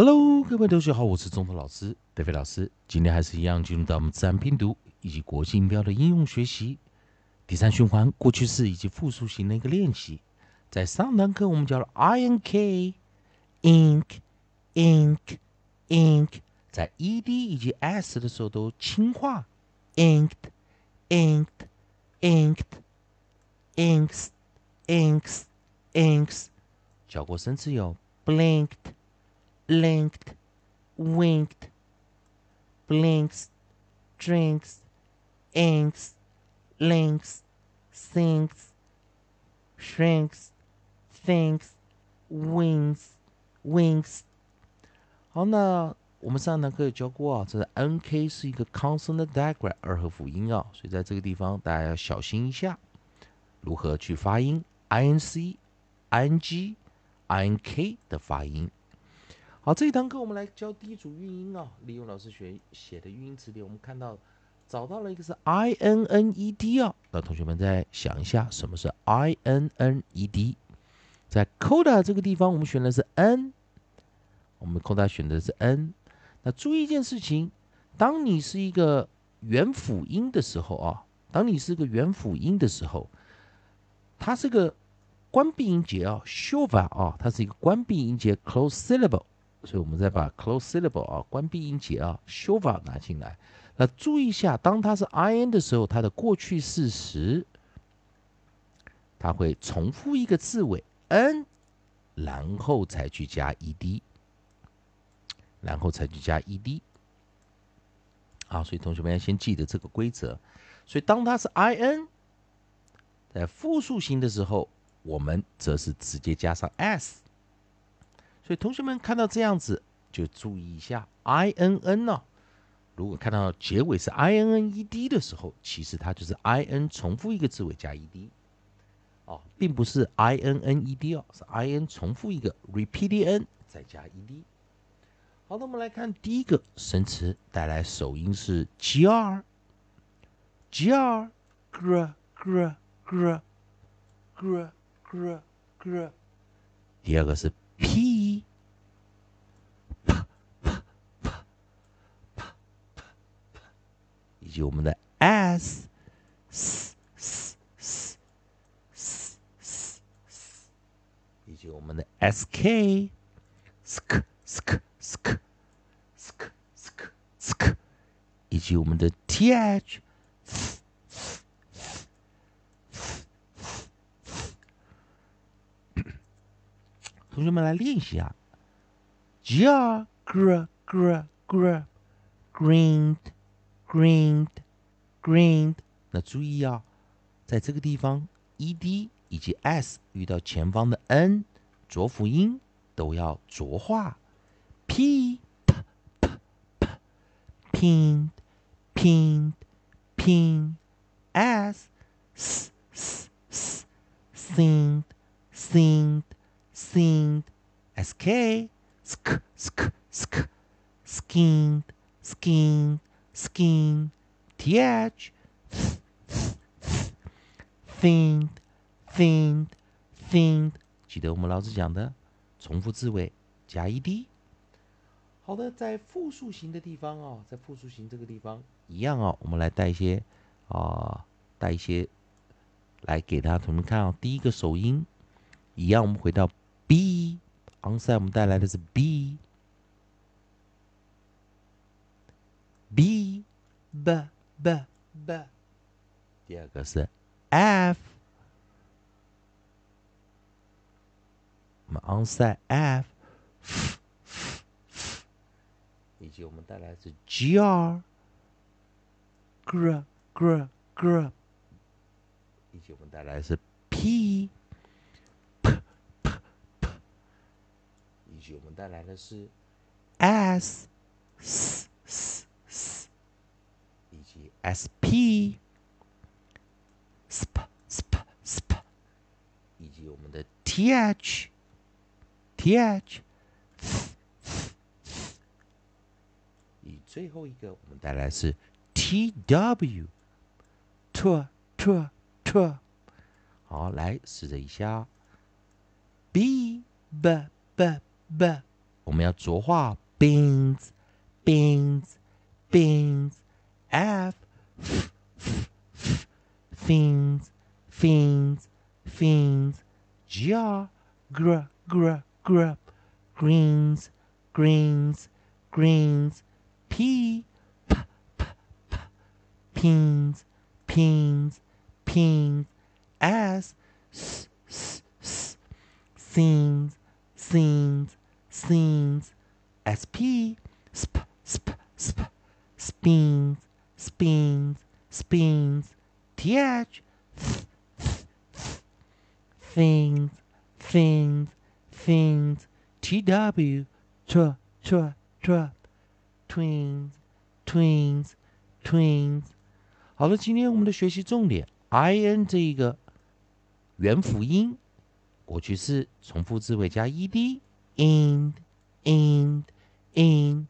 Hello，各位同学好，我是中头老师德飞老师。今天还是一样进入到我们自然拼读以及国际音标的应用学习第三循环过去式以及复数型的一个练习。在上堂课我们教了 i n k ink ink ink，在 e d 以及 s 的时候都轻化 inked inked inked inks inks inks，教过生词有 blinked。linked, winked, blinks, drinks, inks, links, sinks, shrinks, thinks, wings, wings。好，那我们上堂课有教过啊，这是 N K 是一个 consonant diagram 二合辅音啊，所以在这个地方大家要小心一下，如何去发音 I N C、I N G、I N K 的发音。 好，这一堂课我们来教第一组韵音啊。利用老师学写的韵音词典，我们看到找到了一个是 i n n e d 啊。那同学们再想一下，什么是 i n n e d？在 coda 这个地方，我们选的是 n，我们 coda 选的是 n。那注意一件事情，当你是一个元辅音的时候啊，当你是个元辅音的时候，它是个关闭音节啊，shova 啊，它是一个关闭音节，close syllable。所以，我们再把 close syllable 啊，关闭音节啊，shova 拿进来。那注意一下，当它是 i n 的时候，它的过去式时，它会重复一个字尾 n，然后才去加 e d，然后才去加 e d。啊，所以同学们要先记得这个规则。所以，当它是 i n，在复数型的时候，我们则是直接加上 s。所以同学们看到这样子，就注意一下 i n n 呢。如果看到结尾是 i n n e d 的时候，其实它就是 i n 重复一个字尾加 e d，哦，并不是 i n n e d 哦，是 i n 重复一个 repeat n 再加 e d。好的，我们来看第一个生词，带来首音是 g r g r gr gr gr gr gr gr，第二个是 p。以及我们的 s s s s s s s，以及我们的 s k s k s k s k s k s k s k，以及我们的 t h。同学们来练习啊，g r gr gr gr green。Green, green。那注意啊，在这个地方，ed 以及 s 遇到前方的 n 浊辅音都要浊化。p, p, p, p, pin, pin, pin. s, s, s, s, sing, sing, sing. sk, sk, sk, sk, skin, skin skin, th, thin, thin, thin。记得我们老师讲的，重复字尾加 ed。好的，在复数型的地方哦，在复数型这个地方一样哦，我们来带一些啊，带一些来给大家同学们看哦。第一个首音一样，我们回到 b，onside 我们带来的是。B B B B，第二个是 F，我们 onside F，以及我们带来是 GR，Gr Gr Gr，以及我们带来是 P. P P P，以及我们带来的是 S S S。S P sp sp sp，以及我们的 T H T H，以最后一个我们带来是 T W T T T，好，来试着一下，B B B B，我们要浊化 beans beans beans fiends, fiends, fiends, jaw, gr, gr, gr, greens, greens, greens, pea, p, p, p, peens, peens, peens, ass, s, s, s, scenes, scenes, scenes, sp, sp, sp, sp, speens, speens, speens, th things things things tw tr tr tr twins twins twins 好了，今天我们的学习重点，in 这一个元辅音，过去式重复字尾加 ed，in in in，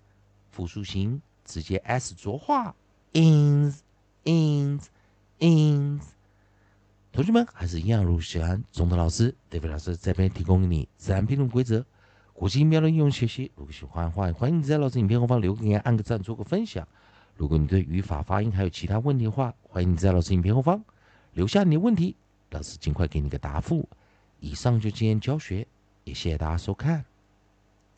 复数形直接 s 浊化，ins ins ins。同学们还是一样，如果喜欢总的老师、David 老师这边提供给你自然拼读规则、国际音标的应用学习。如果喜欢的话，欢迎你在老师影片后方留个言、按个赞、做个分享。如果你对语法、发音还有其他问题的话，欢迎你在老师影片后方留下你的问题，老师尽快给你个答复。以上就今天教学，也谢谢大家收看。